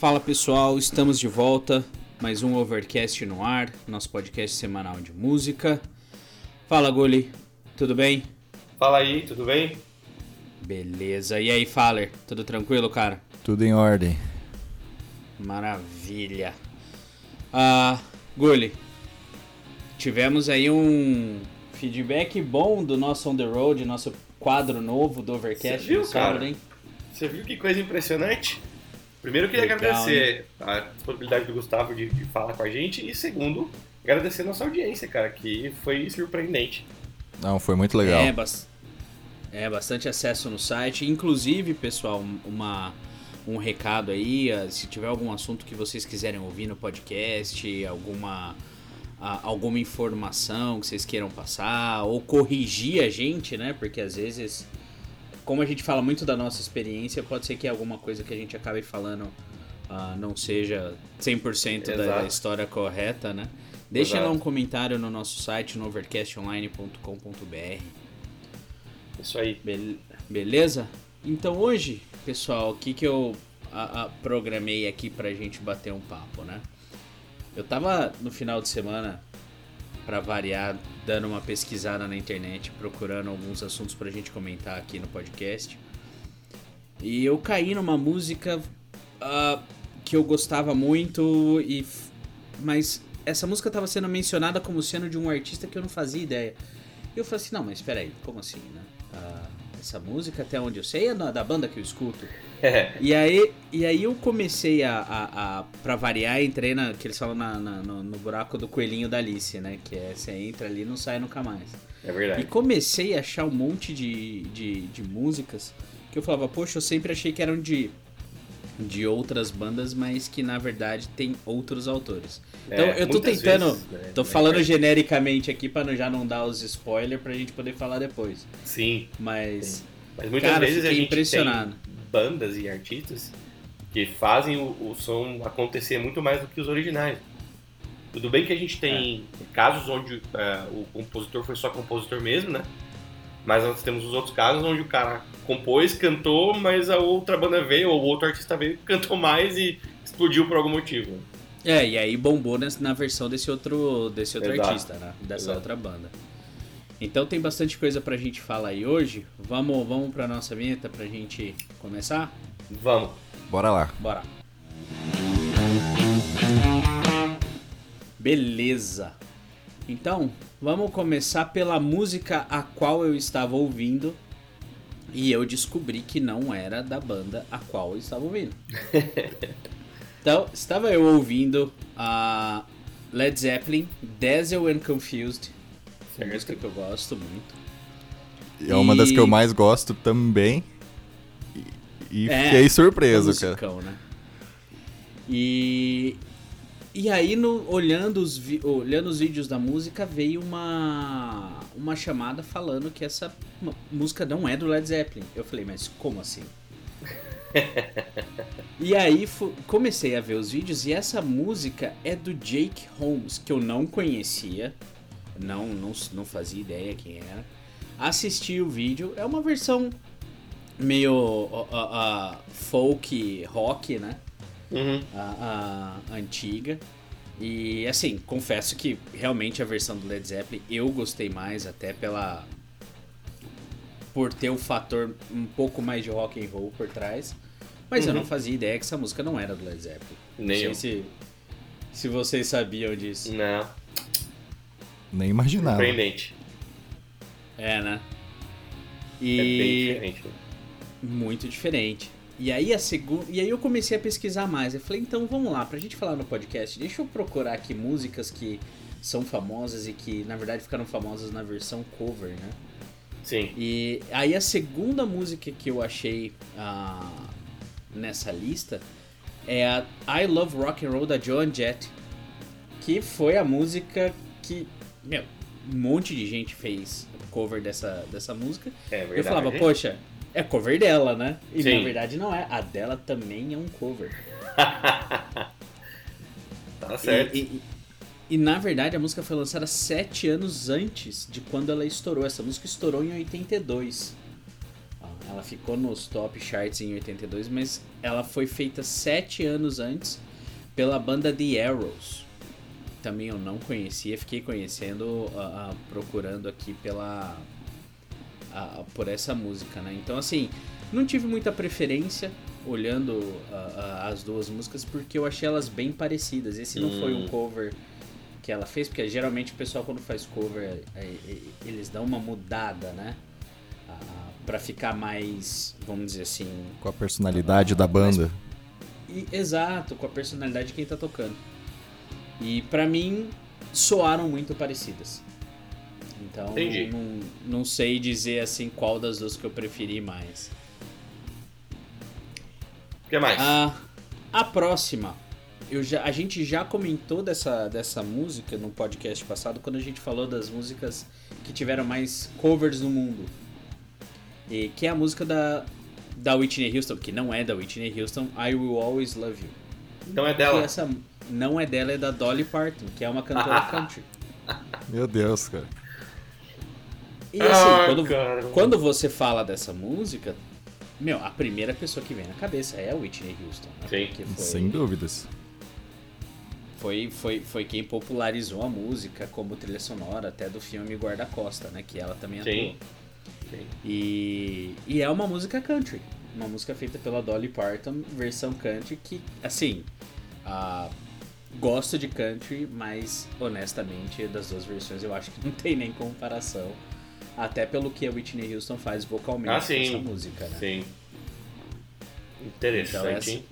Fala pessoal, estamos de volta. Mais um Overcast no ar, nosso podcast semanal de música. Fala Guli, tudo bem? Fala aí, tudo bem? Beleza. E aí, Faller, tudo tranquilo, cara? Tudo em ordem. Maravilha. Ah, Guli, tivemos aí um feedback bom do nosso On The Road, nosso quadro novo do Overcast. Você viu, sábado, cara? hein? Você viu que coisa impressionante? Primeiro, eu queria Legal, agradecer a disponibilidade do Gustavo de, de falar com a gente. E segundo, agradecer a nossa audiência, cara, que foi surpreendente. Não, foi muito legal. É, bas- é, bastante acesso no site. Inclusive, pessoal, uma, um recado aí. ah, Se tiver algum assunto que vocês quiserem ouvir no podcast, alguma, alguma informação que vocês queiram passar, ou corrigir a gente, né? Porque às vezes, como a gente fala muito da nossa experiência, pode ser que alguma coisa que a gente acabe falando ah, não seja 100% da, da Exato. história correta, né? Deixa lá Exato. um comentário no nosso site, no overcastonline.com.br. Isso aí. Bel- beleza? Então hoje, pessoal, o que, que eu a- a- programei aqui pra gente bater um papo, né? Eu tava no final de semana, pra variar, dando uma pesquisada na internet, procurando alguns assuntos pra gente comentar aqui no podcast. E eu caí numa música ah, que eu gostava muito, e mas essa música tava sendo mencionada como sendo de um artista que eu não fazia ideia. E eu falei assim, não, mas espera aí, como assim, né? Ah, essa música, até onde eu sei, é da da banda que eu escuto. E aí, e aí eu comecei a, a, a pra variar, entrei na, que eles falam na, na- no, no buraco do coelhinho da Alice, né? Que é, você entra ali e não sai nunca mais. É E verdade. comecei a achar um monte de, de, de músicas que eu falava, poxa, eu sempre achei que eram de, de outras bandas, mas que na verdade tem outros autores. Então É, eu tô tentando, vezes, né, tô né, falando genericamente aqui pra não- já não dar os spoilers pra gente poder falar depois. Sim. Mas, Mas muitas Cara, vezes a gente impressionado. tem bandas e artistas que fazem o, o som acontecer muito mais do que os originais. Tudo bem que a gente tem casos onde é, o compositor foi só compositor mesmo, né? Mas nós temos os outros casos onde o cara compôs, cantou, mas a outra banda veio, ou o outro artista veio, cantou mais e explodiu por algum motivo. é, e aí bombou nessa- na versão desse outro, desse outro Exato. artista, né? Dessa Exato. outra banda. Então tem bastante coisa pra gente falar aí hoje. Vamos, vamos pra nossa vinheta pra gente começar? Vamos. Bora lá. Bora. Beleza. Então, vamos começar pela música a qual eu estava ouvindo e eu descobri que não era da banda a qual eu estava ouvindo. então, estava eu ouvindo a Led Zeppelin, Dazzle and Confused, uma Certo. música que eu gosto muito. É uma das que eu mais gosto também. E, e É, fiquei surpreso, É um cara. musicão, né? E e aí no, olhando os vi- olhando os vídeos da música veio uma uma chamada falando que essa música não é do Led Zeppelin. Eu falei, mas como assim? e aí comecei a ver os vídeos e essa música é do Jake Holmes, que eu não conhecia, não não, não fazia ideia quem era. Assisti o vídeo, é uma versão meio ó, ó, folk rock, né? Uhum. A, a antiga. E assim, confesso que realmente a versão do Led Zeppelin eu gostei mais, até pela. por ter o fator um pouco mais de rock and roll por trás. Mas eu Uhum. não fazia ideia que essa música não era do Led Zeppelin. Nem não eu. sei se, se vocês sabiam disso. Não, Nem imaginava. surpreendente. É, né? É bem E. diferente. né? Muito diferente. E aí a segunda. E aí eu comecei a pesquisar mais. Eu falei, então vamos lá, pra gente falar no podcast, deixa eu procurar aqui músicas que são famosas e que na verdade ficaram famosas na versão cover, né? Sim. E aí a segunda música que eu achei ah, nessa lista é a I Love Rock and Roll da Joan Jett, que foi a música que, meu, um monte de gente fez cover dessa, dessa música. É verdade. Eu falava, poxa, é cover dela, né? E Sim. na verdade não é. A dela também é um cover. Tá certo. E, e- e, na verdade a música foi lançada sete anos antes de quando ela estourou. Essa música estourou em 82. Ah, Ela ficou nos top charts em 82, mas ela foi feita sete anos antes pela banda The Arrows. Também eu não conhecia, fiquei conhecendo, uh, uh, procurando aqui pela uh, por essa música, né? Então assim, não tive muita preferência olhando as duas músicas porque eu achei elas bem parecidas. Esse não foi um Hum. cover que ela fez, porque geralmente o pessoal quando faz cover é, é, eles dão uma mudada, né? Pra ficar mais, vamos dizer assim, Com a personalidade da banda. e- exato, com a personalidade de quem tá tocando. E pra mim, soaram muito parecidas. Então, Entendi. não, não sei dizer assim qual das duas que eu preferi mais. O que mais? A, a próxima, eu já, a gente já comentou dessa, dessa música no podcast passado, quando a gente falou das músicas que tiveram mais covers no mundo. E, que é a música da, da Whitney Houston, que não é da Whitney Houston, I Will Always Love You. Não é dela. essa não é dela, é da Dolly Parton, que é uma cantora country. Meu Deus, cara. E assim, Ah, quando, cara. quando você fala dessa música, meu, a primeira pessoa que vem na cabeça é a Whitney Houston. Né? Sim. Foi, Sem dúvidas. foi, foi, foi quem popularizou a música como trilha sonora até do filme Guarda-Costa, né? Que ela também atuou. Sim. E, e é uma música country. Uma música feita pela Dolly Parton, versão country, que, assim, ah, gosto de country, mas honestamente, das duas versões eu acho que não tem nem comparação. Até pelo que a Whitney Houston faz vocalmente Ah, com sim. essa música, né? Sim. Interessante, Então, essa- hein?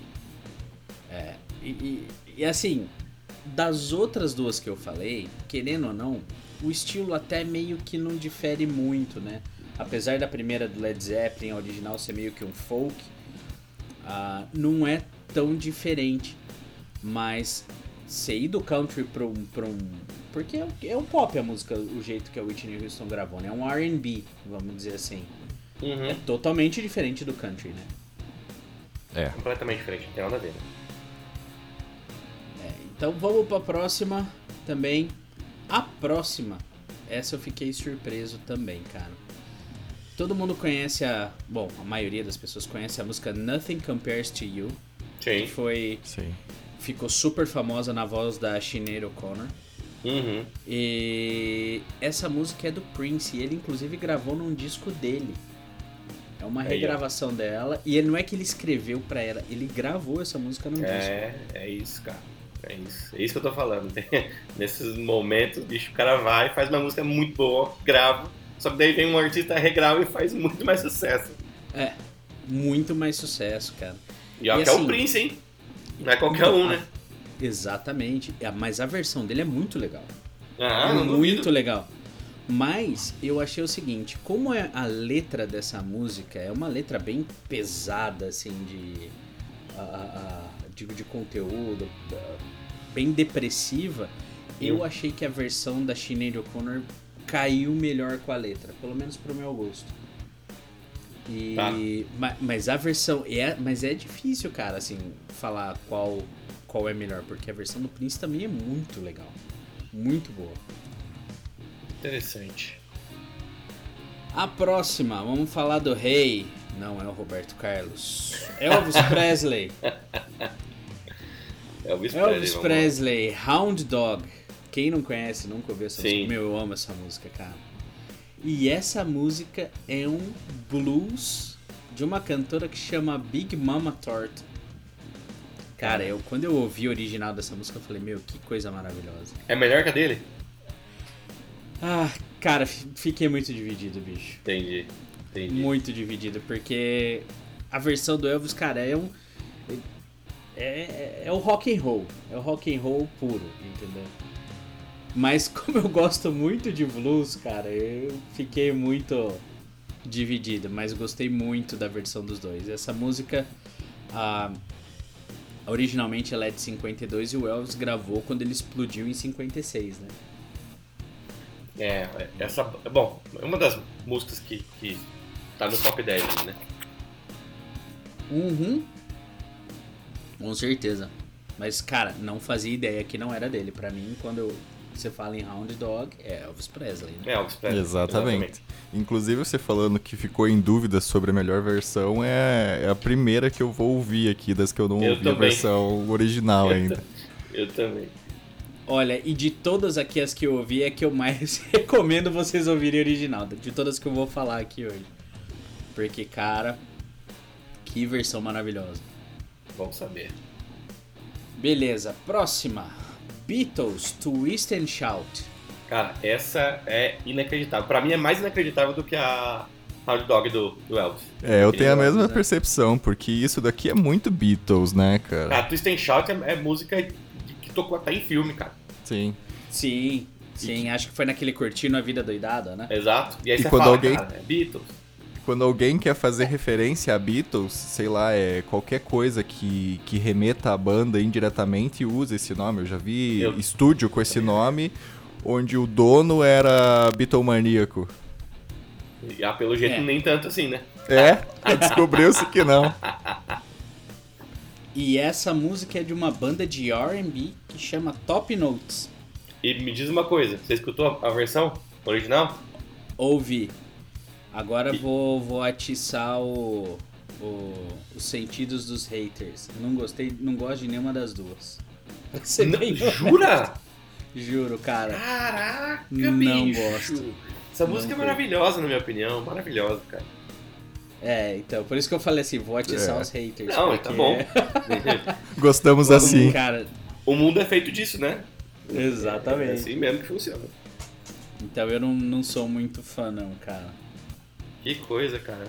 E, e- e, assim, das outras duas que eu falei, querendo ou não, o estilo até meio que não difere muito, né? Apesar da primeira do Led Zeppelin, a original ser meio que um folk, ah, não é tão diferente. Mas você ir do country pra um. Pra um porque é, é um pop a música, o jeito que a Whitney Houston gravou, né? É um RB, vamos dizer assim. É Uhum. totalmente diferente do country, né? É. Completamente diferente, não tem nada a ver. né? Então vamos pra próxima também. A próxima, essa eu fiquei surpreso também, cara. Todo mundo conhece a. Bom, a maioria das pessoas conhece a música Nothing Compares to You. Que Sim. foi. Sim. Ficou super famosa na voz da Sinead O'Connor. Uhum. E essa música é do Prince. E ele inclusive gravou num disco dele. É uma ó. regravação dela. E ele não é que ele escreveu pra ela, ele gravou essa música num disco. É, é isso, cara. É isso. É isso que eu tô falando. Nesses momentos, bicho, o cara vai, faz uma música muito boa, grava. Só que daí vem um artista, regrava e faz muito mais sucesso. É. Muito mais sucesso, cara. E ó, E é assim- o Prince, hein? Não é qualquer um, né? Exatamente. É, Mas a versão dele é muito legal. Ah, não muito legal. Mas eu achei o seguinte, como é a letra dessa música é uma letra bem pesada, assim, de. a- a- digo, de conteúdo, bem depressiva, eu achei que a versão da Sinead O'Connor caiu melhor com a letra, pelo menos pro meu gosto. E, Tá. ma- mas a versão é, mas é difícil, cara, assim, falar qual qual é melhor, porque a versão do Prince também é muito legal, muito boa. Interessante. A próxima, vamos falar do rei. Não é o Roberto Carlos. Elvis Presley. Elvis, Elvis lá. Presley, Hound Dog. Quem não conhece, nunca ouviu essa Sim. música. Meu, eu amo essa música, cara. E essa música é um blues de uma cantora que chama Big Mama Thornton. Cara, eu, quando eu ouvi o original dessa música, eu falei, meu, que coisa maravilhosa. É melhor que a dele? Ah, cara, fi- fiquei muito dividido, bicho. Entendi. Entendi. Muito dividido, porque a versão do Elvis, cara, é um. É, é, é o rock and roll. É o rock and roll puro, entendeu? Mas como eu gosto muito de blues, cara, eu fiquei muito dividido, mas gostei muito da versão dos dois. Essa música, ah, originalmente ela é de 52 e o Elvis gravou quando ele explodiu em 56, né? É, essa. Bom, é uma das músicas que, que tá no top 10 ali, né? Uhum. Com certeza. Mas, cara, não fazia ideia que não era dele. Pra mim, quando eu você fala em Hound Dog, é Elvis Presley. Né? É, Elvis Presley. Exatamente. Inclusive, você falando que ficou em dúvida sobre a melhor versão, é, é a primeira que eu vou ouvir aqui, das que eu não Eu ouvi a também. versão original Eu ainda. Eu também. Olha, e de todas aqui as que eu ouvi, é que eu mais recomendo vocês ouvirem original. De todas que eu vou falar aqui hoje. Porque, cara, que versão maravilhosa. Vamos saber. Beleza, próxima. Beatles, Twist and Shout. Cara, essa é inacreditável. Pra mim é mais inacreditável do que a Hound Dog do, do Elvis. É, eu tenho a Elvis, mesma né? percepção, porque isso daqui é muito Beatles, né, cara? A Twist and Shout é, é música que tocou até em filme, cara. Sim. Sim, sim, acho que foi naquele Curtindo a Vida Doidada, né? Exato. E aí E você quando fala, alguém- cara, é Beatles. Quando alguém quer fazer referência a Beatles, sei lá, é qualquer coisa que, que remeta à banda indiretamente usa esse nome. Eu já vi Eu- estúdio com esse nome, onde o dono era Beatlemaníaco. E ah, pelo jeito É. nem tanto assim, né? É, descobriu-se que não. E essa música é de uma banda de R&B que chama Top Notes. E me diz uma coisa, você escutou a versão original? Ouvi. Agora E- vou, vou atiçar o, o- os sentidos dos haters. Eu não gostei, não gosto de nenhuma das duas. Ser Não, bem jura? Juro, cara. Caraca, Não bicho. gosto. Essa Não música é curto. maravilhosa, na minha opinião. Maravilhosa, cara. É, então, por isso que eu falei assim, vou atiçar É. os haters. Não, porque- tá bom. Gostamos assim. Cara, o mundo é feito disso, né? É exatamente. assim mesmo que funciona. Então eu não, não sou muito fã não, cara. Que coisa, cara.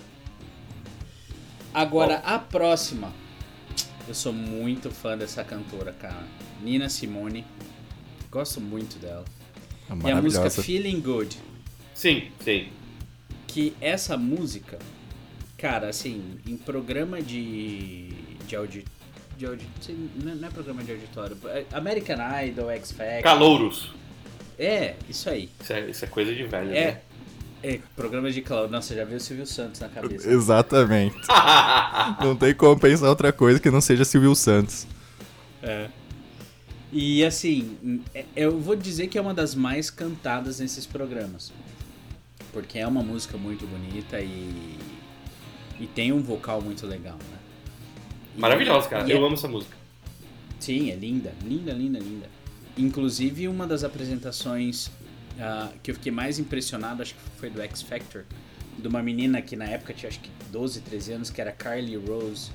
Agora, a próxima. Eu sou muito fã dessa cantora, cara. Nina Simone. Gosto muito dela. É E a música. Feeling Good. Sim, sim. Que essa música, cara, assim, em programa de. de audi, de audi, não é- não é programa de auditório. é American Idol, X Factor. Calouros. É, isso aí. Isso é, isso é coisa de velho, É. né? É, programa de calor. Nossa, já viu o Silvio Santos na cabeça. Exatamente. Não tem como pensar outra coisa que não seja Silvio Santos. É. E assim, é- eu vou dizer que é uma das mais cantadas nesses programas. Porque é uma música muito bonita e. E tem um vocal muito legal, né? E- Maravilhosa, cara. e Eu é- amo essa música. Sim, é linda, linda, linda, linda. Inclusive, uma das apresentações ah, que eu fiquei mais impressionado, acho que foi do X Factor, de uma menina que na época tinha acho que 12, 13 anos, que era Carly Rose.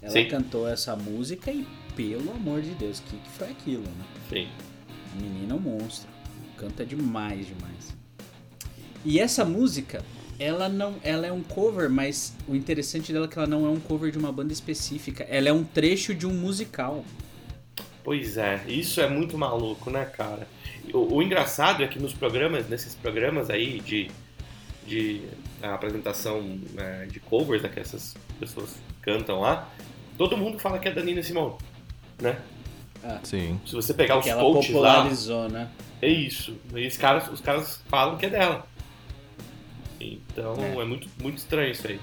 Ela Sim. cantou essa música e, pelo amor de Deus, o que, que foi aquilo, né? Sim. Menina é um monstro. Canta demais, demais. E essa música, ela não, ela é um cover, mas o interessante dela é que ela não é um cover de uma banda específica. Ela é um trecho de um musical. Pois é, isso é muito maluco, né, cara? O, o engraçado é que nos programas, nesses programas aí de, de a apresentação é, de covers né, que essas pessoas cantam lá, todo mundo fala que é da Nina Simone, né? Sim. Se você pegar que os ela coaches lá, popularizou, né? é isso. E os caras, os caras falam que é dela. Então É. é, muito, muito estranho isso aí.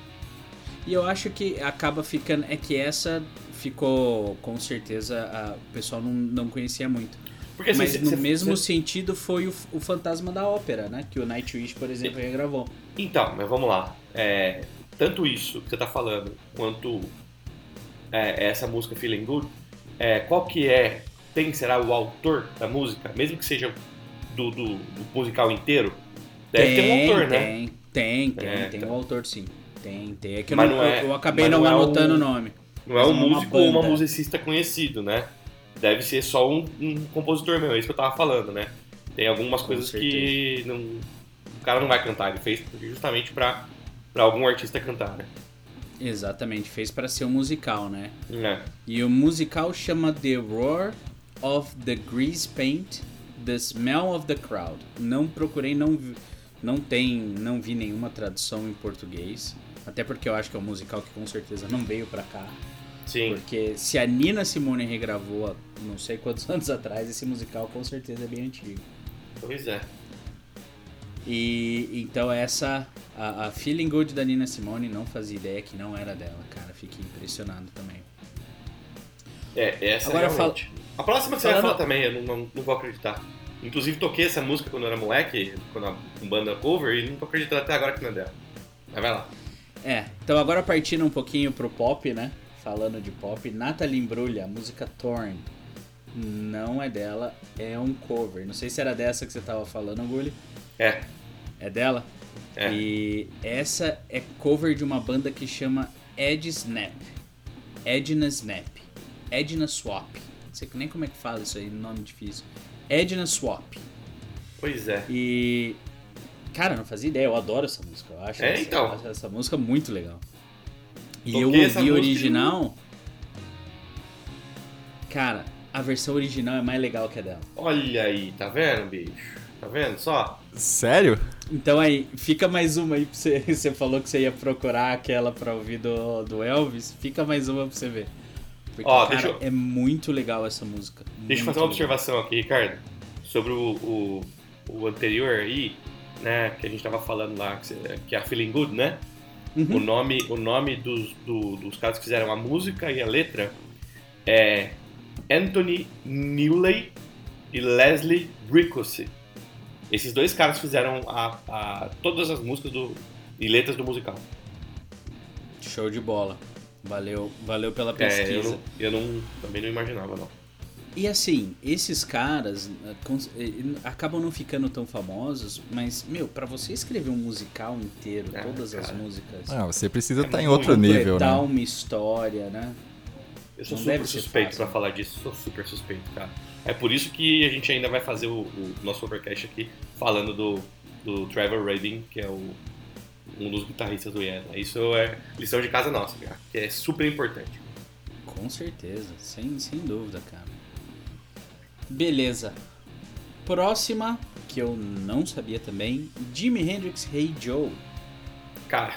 E eu acho que acaba ficando. É que essa ficou, com certeza, a, o pessoal não, não conhecia muito. Porque assim, Mas cê- no cê- mesmo cê- sentido foi o, o Fantasma da Ópera, né? Que o Nightwish, por exemplo, regravou. Então, mas vamos lá. É, tanto isso que você tá falando, quanto é, essa música Feeling Good, é, qual que é, tem, será o autor da música, mesmo que seja do, do, do musical inteiro? Deve ter um autor, né? Tem, tem, tem, É, tem um autor sim. Tem, tem. É que eu, não, não é- eu, eu acabei não, não é anotando o- nome. Não é um é músico ou uma musicista conhecido, né? Deve ser só um, um compositor mesmo, é isso que eu tava falando, né? Tem algumas Com coisas que não, o cara não vai cantar, ele fez justamente pra, pra algum artista cantar, né? Exatamente, fez pra ser um musical, né? É. E o musical chama The Roar of the Grease Paint, The Smell of the Crowd. Não procurei, não vi, não tem, não vi nenhuma tradução em português. Até porque eu acho que é um musical que com certeza não veio pra cá. Sim. Porque se a Nina Simone regravou não sei quantos anos atrás, esse musical com certeza é bem antigo. Pois é. E então essa, a, a Feeling Good da Nina Simone, não fazia ideia que não era dela, cara. Fiquei impressionado também. É, essa Agora realmente. A próxima você vai falando- falar também, eu não, não, não vou acreditar. Inclusive toquei essa música quando eu era moleque, quando a banda cover, e não tô acreditando até agora que não é dela. Mas vai lá. É, então agora partindo um pouquinho pro pop, né? Falando de pop, Natalie Imbruglia, a música Torn. Não é dela, é um cover. Não sei se era dessa que você tava falando, Gulli. É, É dela? é. E essa é cover de uma banda que chama Ed Snap. Edna Snap. Edna Swap. Não sei nem como é que fala isso aí, nome difícil. Edna Swap. Pois é. E. Cara, não fazia ideia, eu adoro essa música. Eu acho, É, essa, então. acho essa música muito legal. E Toquei eu ouvi música original. Cara, a versão original é mais legal que a dela. Olha aí, tá vendo, bicho? Tá vendo só? Sério? Então aí, fica mais uma aí pra você. Você falou que você ia procurar aquela pra ouvir do, do Elvis. Fica mais uma pra você ver. Porque, Ó, cara, deixa eu- é muito legal essa música. Deixa eu fazer uma legal. observação aqui, Ricardo, sobre o, o, o anterior aí, né, que a gente tava falando lá, que é a Feeling Good, né? Uhum. O nome, o nome dos, do- dos caras que fizeram a música e a letra é Anthony Newley e Leslie Bricossi. Esses dois caras fizeram a, a- todas as músicas do, e letras do musical. Show de bola. Valeu, valeu pela É, pesquisa. eu, não, eu não, também não imaginava, não. E assim, esses caras eh, eh, acabam não ficando tão famosos, mas, meu, pra você escrever um musical inteiro, Ah, todas as cara. músicas, Ah, você precisa É estar em outro nível, completar né? uma história, né? Eu sou Não super suspeito pra falar disso, sou super suspeito, cara. É por isso que a gente ainda vai fazer o, o nosso overcast aqui falando do, do Trevor Rabin, que é o, um dos guitarristas do Yes. Isso é lição de casa nossa, cara, que é super importante. Com certeza, sem, sem dúvida, cara. Beleza. Próxima, que eu não sabia também, Jimi Hendrix Hey Joe. Cara,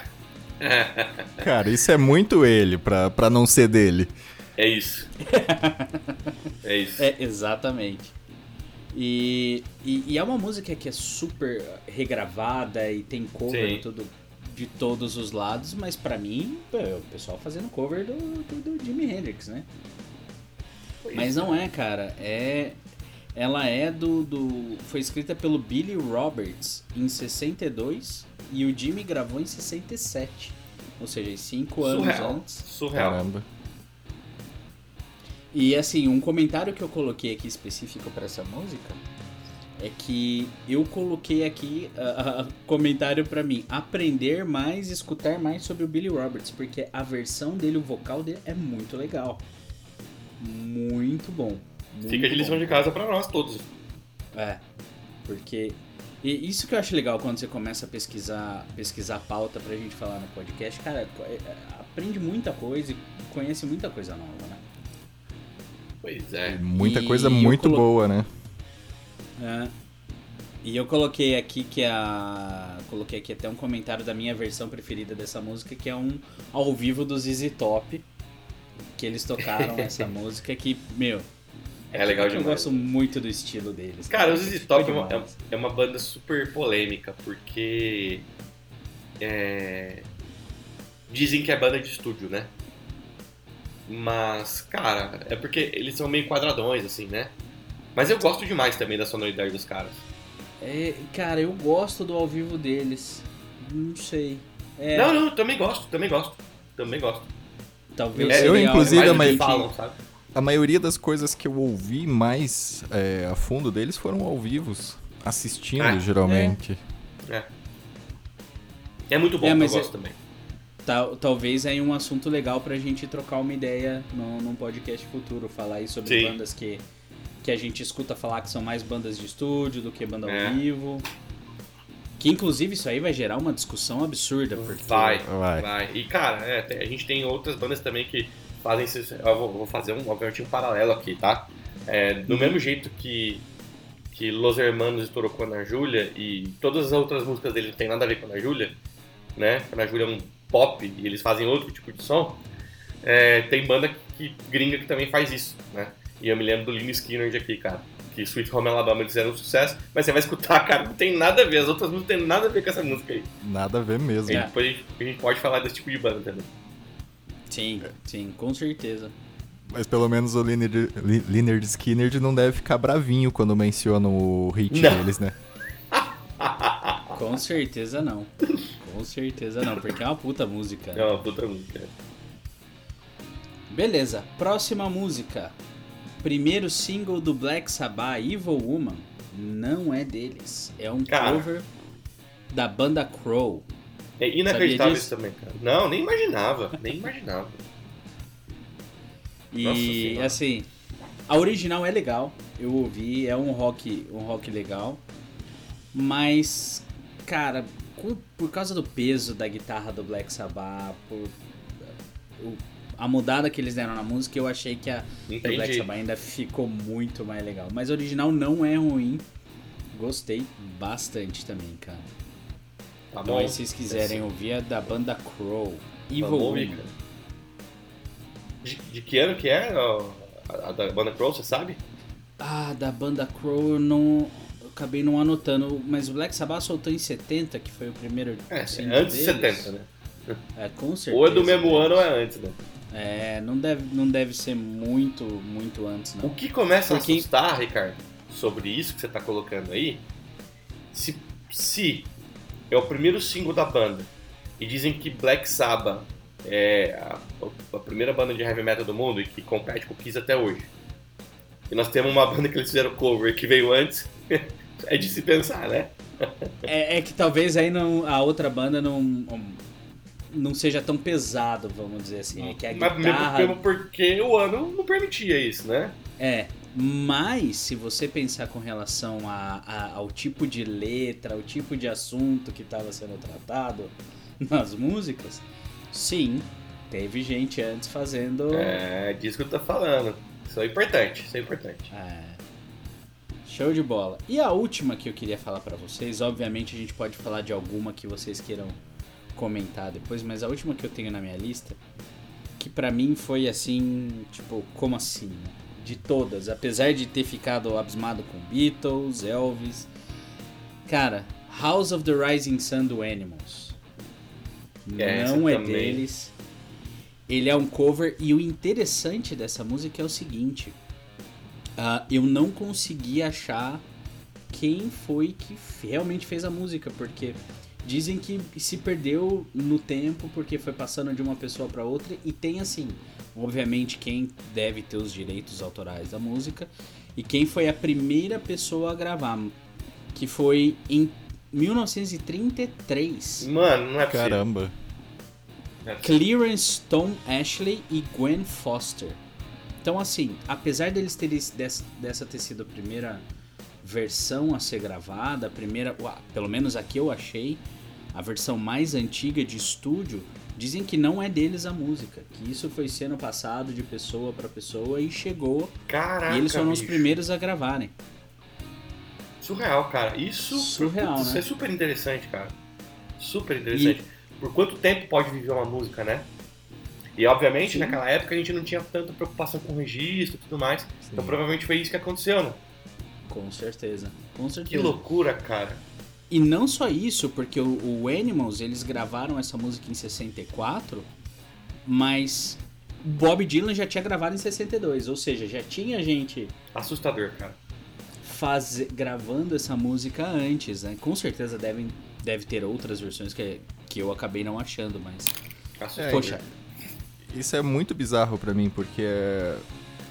Cara, isso é muito ele pra, pra não ser dele. É isso. É isso. É, exatamente. E, e, e é uma música que é super regravada e tem cover Sim. e tudo de todos os lados, mas pra mim, é o pessoal fazendo cover do, do, do Jimi Hendrix, né? Mas não é, cara. É. Ela é do, do. Foi escrita pelo Billy Roberts em 62 e o Jimmy gravou em 67. Ou seja, em 5 anos antes. Surreal. Caramba. E assim, um comentário que eu coloquei aqui específico pra essa música é que eu coloquei aqui ah, ah, comentário pra mim, aprender mais, escutar mais sobre o Billy Roberts, porque a versão dele, o vocal dele é muito legal. Muito bom. muito Fica de lição bom. de casa pra nós todos. É, porque e isso que eu acho legal quando você começa a pesquisar, pesquisar a pauta pra gente falar no podcast, cara, é- é- aprende muita coisa e conhece muita coisa nova, né? Pois é. Muita E coisa muito colo- boa, né? É. E eu coloquei aqui que a. Coloquei aqui até um comentário da minha versão preferida dessa música, que é um ao vivo do ZZ Top. Que eles tocaram essa música que, meu. É legal que Eu demais. gosto muito do estilo deles. Cara, o ZZ Top é Foi uma, demais. é uma banda super polêmica, porque é, dizem que é banda de estúdio, né? Mas, cara, é porque eles são meio quadradões, assim, né? Mas eu gosto demais também da sonoridade dos caras. É, cara, eu gosto do ao vivo deles. Não sei. É, Não, não, também gosto, também gosto. Também gosto. Talvez Eu, seria algo inclusive, mais a maioria- falam, sabe? A maioria das coisas que eu ouvi mais é, a fundo deles foram ao vivo, assistindo, Ah, geralmente. É. É muito bom, É, eu mas gosto é- também. Tal- talvez aí um assunto legal pra gente trocar uma ideia no, num podcast futuro, falar aí sobre Sim. bandas que, que a gente escuta falar que são mais bandas de estúdio do que banda É. ao vivo. Que inclusive isso aí vai gerar uma discussão absurda, porque Vai, Vai. vai. E cara, é, a gente tem outras bandas também que fazem esses. Eu vou, vou fazer um, obviamente, um paralelo aqui, tá? É, do Uhum. mesmo jeito que, que Los Hermanos estourou com a Ana Júlia e todas as outras músicas dele não tem nada a ver com a Ana Júlia, né? A Ana Júlia é um pop e eles fazem outro tipo de som. É, tem banda que, gringa que também faz isso, né? E eu me lembro do Lynyrd Skinner aqui, cara. Que Sweet Home Alabama eles fizeram um sucesso, mas você vai escutar, cara, não tem nada a ver. As outras músicas não tem nada a ver com essa música aí. Nada a ver mesmo. E É. depois a gente, a gente pode falar desse tipo de banda também. sim, sim, com certeza. Mas pelo menos o Leonard, Leonard Skinner não deve ficar bravinho quando menciona o hit Não. deles, né? Com certeza não. Com certeza não, porque é uma puta música. É uma puta música. Beleza, próxima música. Primeiro single do Black Sabbath, Evil Woman, não é deles. É um Cara. cover da banda Crow. É inacreditável isso também, cara. Não, nem imaginava. Nem imaginava. Nossa E Senhora. assim, a original é legal. Eu ouvi, é um rock, um rock legal. Mas, cara, com- por causa do peso da guitarra do Black Sabbath, por o- a mudada que eles deram na música, eu achei que a do Black. Sabbath ainda ficou muito mais legal. Mas a original não é ruim. Gostei bastante também, cara. Tá Então bom. aí se vocês quiserem Assim, ouvir é da banda Crow. Evil vamos ouvir, Woman. cara. De, de que ano que é a, a da banda Crow, você sabe? Ah, da banda Crow eu não. Acabei não anotando, mas o Black Sabbath soltou em 70, que foi o primeiro. É, single antes de deles. 70, né? É, com certeza. Ou é do mesmo ano ou é antes, né? É, não deve, não deve ser muito, muito antes, O não. que começa Porque- a assustar, Ricardo, sobre isso que você tá colocando aí, se, se é o primeiro single da banda e dizem que Black Sabbath é a, a primeira banda de heavy metal do mundo e que compete com o Kiss até hoje. E nós temos uma banda que eles fizeram cover que veio antes, é de se pensar, né? É, é que talvez aí não, a outra banda não. Não seja tão pesado, vamos dizer assim. É que a Mas mesmo, guitarra. mesmo porque o ano não permitia isso, né? É, mas se você pensar com relação a, a- ao tipo de letra, ao tipo de assunto que estava sendo tratado nas músicas, sim, teve gente antes fazendo. É disso que eu tô falando. Isso é importante, isso é importante. É. Show de bola. E a última que eu queria falar pra vocês, obviamente a gente pode falar de alguma que vocês queiram comentar depois, mas a última que eu tenho na minha lista, que pra mim foi assim, tipo, como assim? né? De todas, apesar de ter ficado abismado com Beatles, Elvis, cara, House of the Rising Sun do Animals. É, Não é também. deles. Ele é um cover e o interessante dessa música é o seguinte: ah, eu não consegui achar quem foi que realmente fez a música, porque dizem que se perdeu no tempo porque foi passando de uma pessoa para outra e tem assim, obviamente quem deve ter os direitos autorais da música e quem foi a primeira pessoa a gravar, que foi em 1933. Mano, não é possível. Caramba. É. Clarence Tom Ashley e Gwen Foster. Então, assim, apesar deles terem dessa, dessa ter sido a primeira versão a ser gravada, a primeira, uá, pelo menos aqui eu achei, a versão mais antiga de estúdio, dizem que não é deles a música, que isso foi sendo passado de pessoa para pessoa e chegou, Caraca, e eles foram os bicho. primeiros a gravarem. Surreal, cara. Isso, Surreal, né? é super interessante, cara. Super interessante. Por quanto tempo pode viver uma música, né? E obviamente Sim. naquela época a gente não tinha tanta preocupação com registro e tudo mais. Então Sim. provavelmente foi isso que aconteceu, né? Com certeza, com Que certeza. loucura, cara. E não só isso, porque o, o Animals, eles gravaram essa música em 64, mas Bob Dylan já tinha gravado em 62, ou seja, já tinha gente Assustador, cara. faz, gravando essa música antes, né? Com certeza devem, deve ter outras versões que, que eu acabei não achando, mas... Assustador. Poxa, Isso é muito bizarro pra mim, porque é,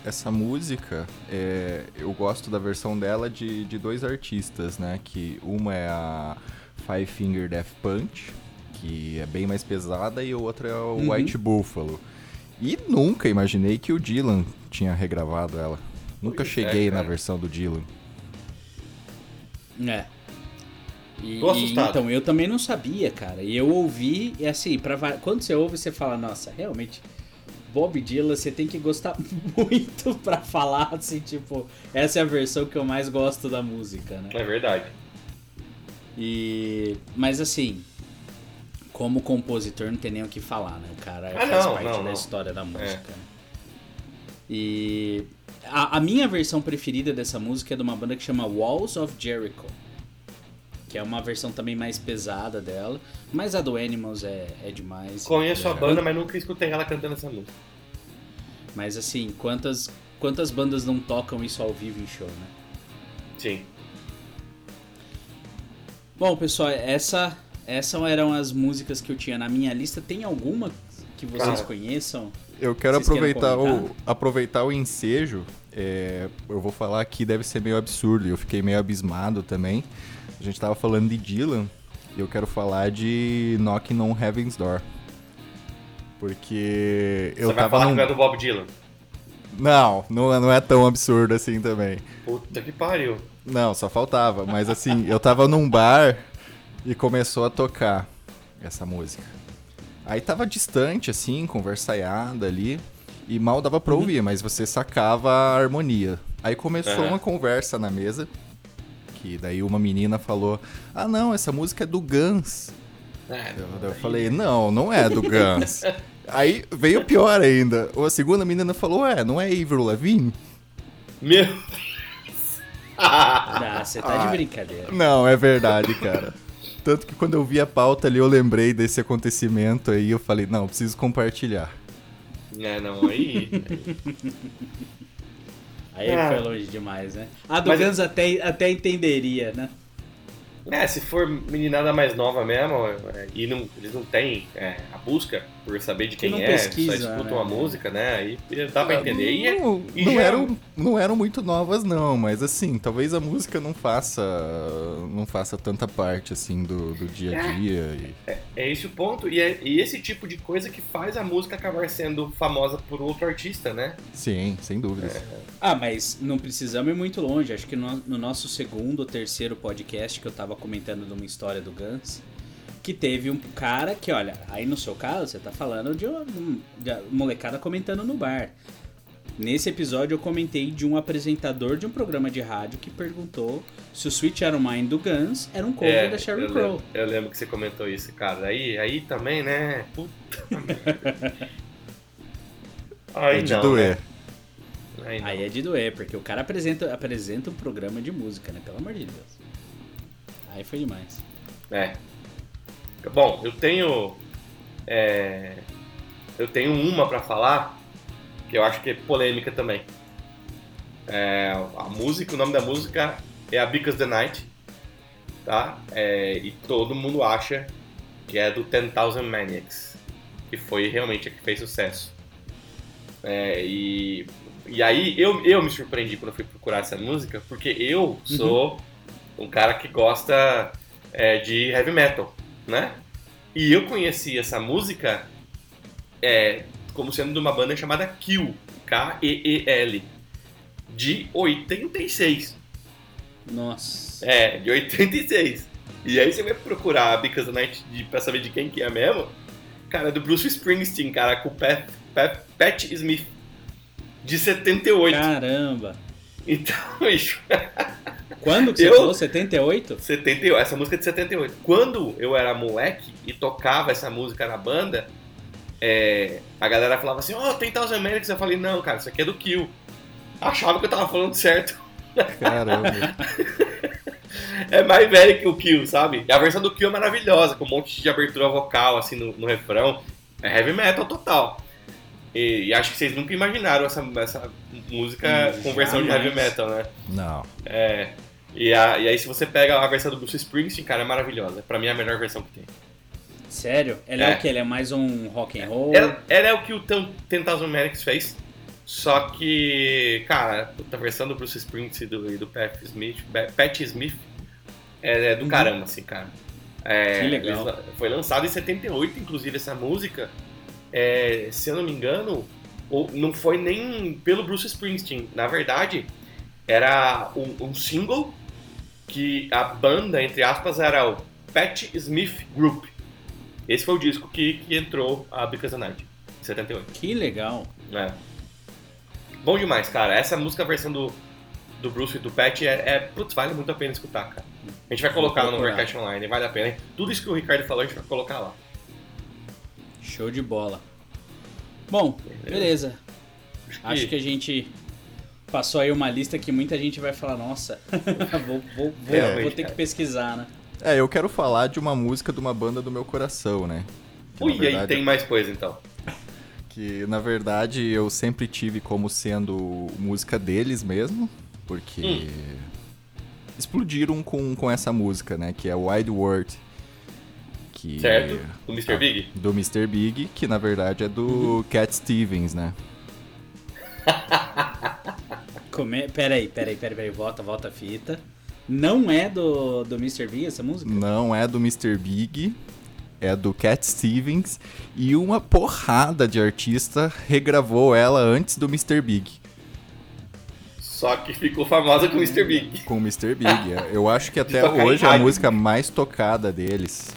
essa música, é, eu gosto da versão dela de, de dois artistas, né? Que uma é a Five Finger Death Punch, que é bem mais pesada, e o outro é o Uhum. White Buffalo. E nunca imaginei que o Dylan tinha regravado ela. Nunca Pois é, cheguei na cara. versão do Dylan. É. E, Tô e, assustado. então, eu também não sabia, cara. E eu ouvi, e assim, pra, quando você ouve, você fala, nossa, realmente, Bob Dylan, você tem que gostar muito pra falar, assim, tipo, essa é a versão que eu mais gosto da música, né? É verdade. E. Mas assim, como compositor não tem nem o que falar, né? O cara Ah, faz não, parte não, da não. história da música. né? E a, a minha versão preferida dessa música é de uma banda que chama Walls of Jericho. Que é uma versão também mais pesada dela. Mas a do Animals é, é demais. Conheço a É. banda, mas nunca escutei ela cantando essa música. Mas assim, quantas, quantas bandas não tocam isso ao vivo em show, né? Sim. Bom, pessoal, essa, essas eram as músicas que eu tinha na minha lista. Tem alguma que vocês Cara, conheçam? Eu quero Vocês aproveitar o, aproveitar o ensejo. é, eu vou falar aqui, deve ser meio absurdo. e Eu fiquei meio abismado também. A gente tava falando de Dylan. E eu quero falar de Knocking on Heaven's Door. Porque eu Você vai tava falar num... que não é do Bob Dylan. Não, não, é- não é tão absurdo assim também. Puta que pariu. Não, só faltava. Mas assim, eu tava num bar e começou a tocar essa música. Aí tava distante, assim, conversaiada ali. E mal dava pra ouvir, mas você sacava a harmonia. Aí começou Aham. uma conversa na mesa. Que daí uma menina falou: Ah, não, essa música é do Guns. É, Eu, eu falei: Não, não é do Guns. Aí veio pior ainda. A segunda menina falou: É, não é Avril Lavigne? Meu Deus. Ah, você tá de Ai. brincadeira. Não, é verdade, cara. Tanto que quando eu vi a pauta ali, eu lembrei desse acontecimento aí, eu falei, não, preciso compartilhar. é, não, aí. Aí Ah. foi longe demais, né? A do Mas- Guns até, até entenderia, né? É, se for meninada mais nova mesmo, é, e não, eles não têm é, a busca por saber de Que quem não é, pesquisa, só escutam né? a música, né? Aí dá pra entender. E, é- não, e não já- eram, não eram muito novas, não, mas assim, talvez a música não faça não faça tanta parte, assim, do, do dia a dia. e- É esse o ponto, e é e esse tipo de coisa que faz a música acabar sendo famosa por outro artista, né? Sim, sem dúvidas. Ah, mas não precisamos ir muito longe. Acho que no, no nosso segundo ou terceiro podcast que eu tava comentando de uma história do Guns, que teve um cara que, olha, aí no seu caso, você tá falando de uma, de uma molecada comentando no bar. Nesse episódio eu comentei de um apresentador de um programa de rádio que perguntou se o Sweet Iron Mind do Guns era um cover da Sheryl É, eu Crow. lembro, eu lembro que você comentou isso, cara. Aí, aí também, né? Puta. Aí É de não, doer. né? Aí. Aí é de doer, porque o cara apresenta, apresenta um programa de música, né? Pelo amor de Deus. Aí foi demais. É. Bom, eu tenho. é, eu tenho uma pra falar que eu acho que é polêmica também. É, a música, o nome da música é a Because the Night, tá? É, e todo mundo acha que é do 10,000 Maniacs, que foi realmente a que fez sucesso. É, e, e aí eu, eu me surpreendi quando eu fui procurar essa música, porque eu sou um cara que gosta é, de heavy metal, né? E eu conheci essa música é, como sendo de uma banda chamada Kill, K-E-E-L, de 86. Nossa. É, de 86. E aí você vai procurar a Because the Night de, pra saber de quem que é mesmo. Cara, é do Bruce Springsteen, cara, com o Pat, Pat, Pat Smith, de 78. Caramba. Então, bicho, Quando que você Eu- falou? 78? 78, essa música é de 78. Quando eu era moleque e tocava essa música na banda, é, a galera falava assim, ó, oh, tem Thousand Manics. Eu falei, não, cara, isso aqui é do Kill. Achava que eu tava falando certo. Caramba. É mais velho que o Kill, sabe? E a versão do Kill é maravilhosa, com um monte de abertura vocal, assim, no, no refrão. É heavy metal total. E, e acho que vocês nunca imaginaram essa, essa música Hum, com versão de heavy metal, né? Não. É. E, a- e aí, se você pega a versão do Bruce Springsteen, cara, é maravilhosa. Pra mim é a melhor versão que tem. Sério? Ela é, É. o que? Ela é mais um rock and roll? Ela, ela é o que o Ten- 10,000 Manics fez. Só que, cara, a versão do Bruce Springsteen e do, do Pat Smith, Pat Smith é, é do Uhum. caramba, assim, cara. É, Que legal. eles- Foi lançado em 78, inclusive, essa música. É, se eu não me engano, ou- não foi nem pelo Bruce Springsteen. Na verdade, era um, um single que a banda, entre aspas, era o Pat Smith Group. Esse foi o disco que, que entrou a Because the Night, em 78. Que legal. É. Bom demais, cara. Essa música, a versão do, do Bruce e do Pat, é, é. Putz, vale muito a pena escutar, cara. A gente vai colocar no. Overcast Online, vale a pena. hein? Tudo isso que o Ricardo falou, a gente vai colocar lá. Show de bola. Bom, beleza. Acho que a gente passou aí uma lista que muita gente vai falar, nossa, vou, vou, vou, Realmente, vou ter que pesquisar, né? É, eu quero falar de uma música de uma banda do meu coração, né? Que, na Ui, aí verdade, tem mais coisa então. Que na verdade eu sempre tive como sendo música deles mesmo, porque Hum. explodiram com, com essa música, né? Que é Wide World. Que Certo? Do Mr. Ah, Big? Do Mr. Big, que na verdade é do Cat Stevens, né? Come... Peraí, peraí, peraí, peraí, volta, volta a fita. Não é do, do Mr. Big essa música? Não é do Mr. Big, é do Cat Stevens e uma porrada de artista regravou ela antes do Mr. Big. Só que ficou famosa com o Mr. Big. Com o Mr. Big. Eu acho que até hoje é a música mais tocada deles.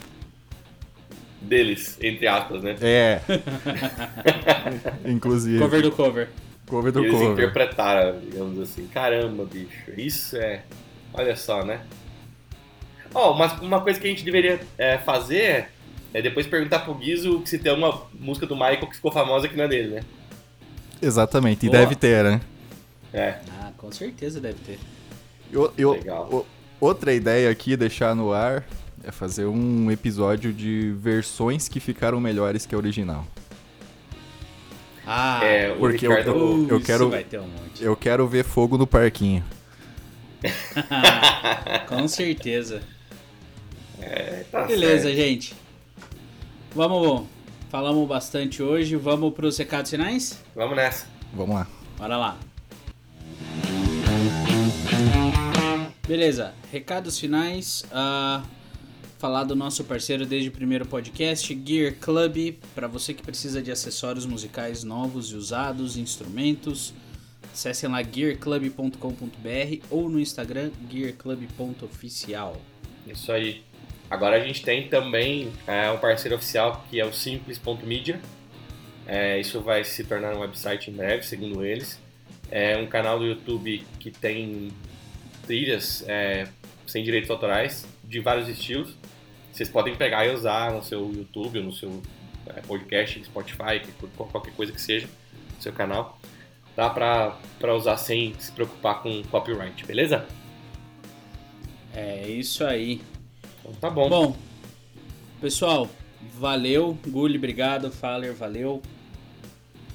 Deles, entre aspas, né? É. Inclusive. Cover do cover. Cover do Eles cover. interpretaram, digamos assim. Caramba, bicho. Isso é. Olha só, né? Ó, mas uma coisa que a gente deveria é, fazer é depois perguntar pro Guizo se tem uma música do Michael que ficou famosa que não é dele, né? Exatamente, e Boa. deve ter, né? É. Ah, com certeza deve ter. Eu, eu- Legal. o- outra ideia aqui, deixar no ar, é fazer um episódio de versões que ficaram melhores que a original. Ah, É, o Porque eu- Ricardo. eu- isso quero- vai ter um monte. Eu quero ver fogo no parquinho. Com certeza. Tá Beleza, certo. gente. Vamos, falamos bastante hoje. Vamos pros recados finais? Vamos nessa. Vamos lá. Bora lá. Beleza, recados finais. ah, falar do nosso parceiro desde o primeiro podcast, Gear Club. Para você que precisa de acessórios musicais novos e usados, instrumentos, acessem lá gearclub.com.br ou no Instagram gearclub.oficial. Isso aí. Agora a gente tem também é, um parceiro oficial que é o simples.media. É, isso vai se tornar um website em breve, segundo eles. É um canal do YouTube que tem trilhas é, sem direitos autorais de vários estilos. Vocês podem pegar e usar no seu YouTube ou no seu é, podcast, Spotify, que- qualquer coisa que seja, no seu canal. Dá pra, pra usar sem se preocupar com copyright, beleza? É isso aí. Então tá bom. Bom, pessoal, valeu. Gulli, obrigado. Faller, valeu.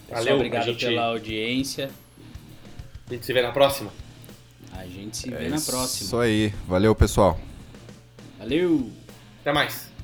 Pessoal, Valeu, obrigado gente- pela audiência. A gente se vê na próxima. A gente se vê É na isso próxima. aí. Valeu, pessoal. Valeu! Até mais.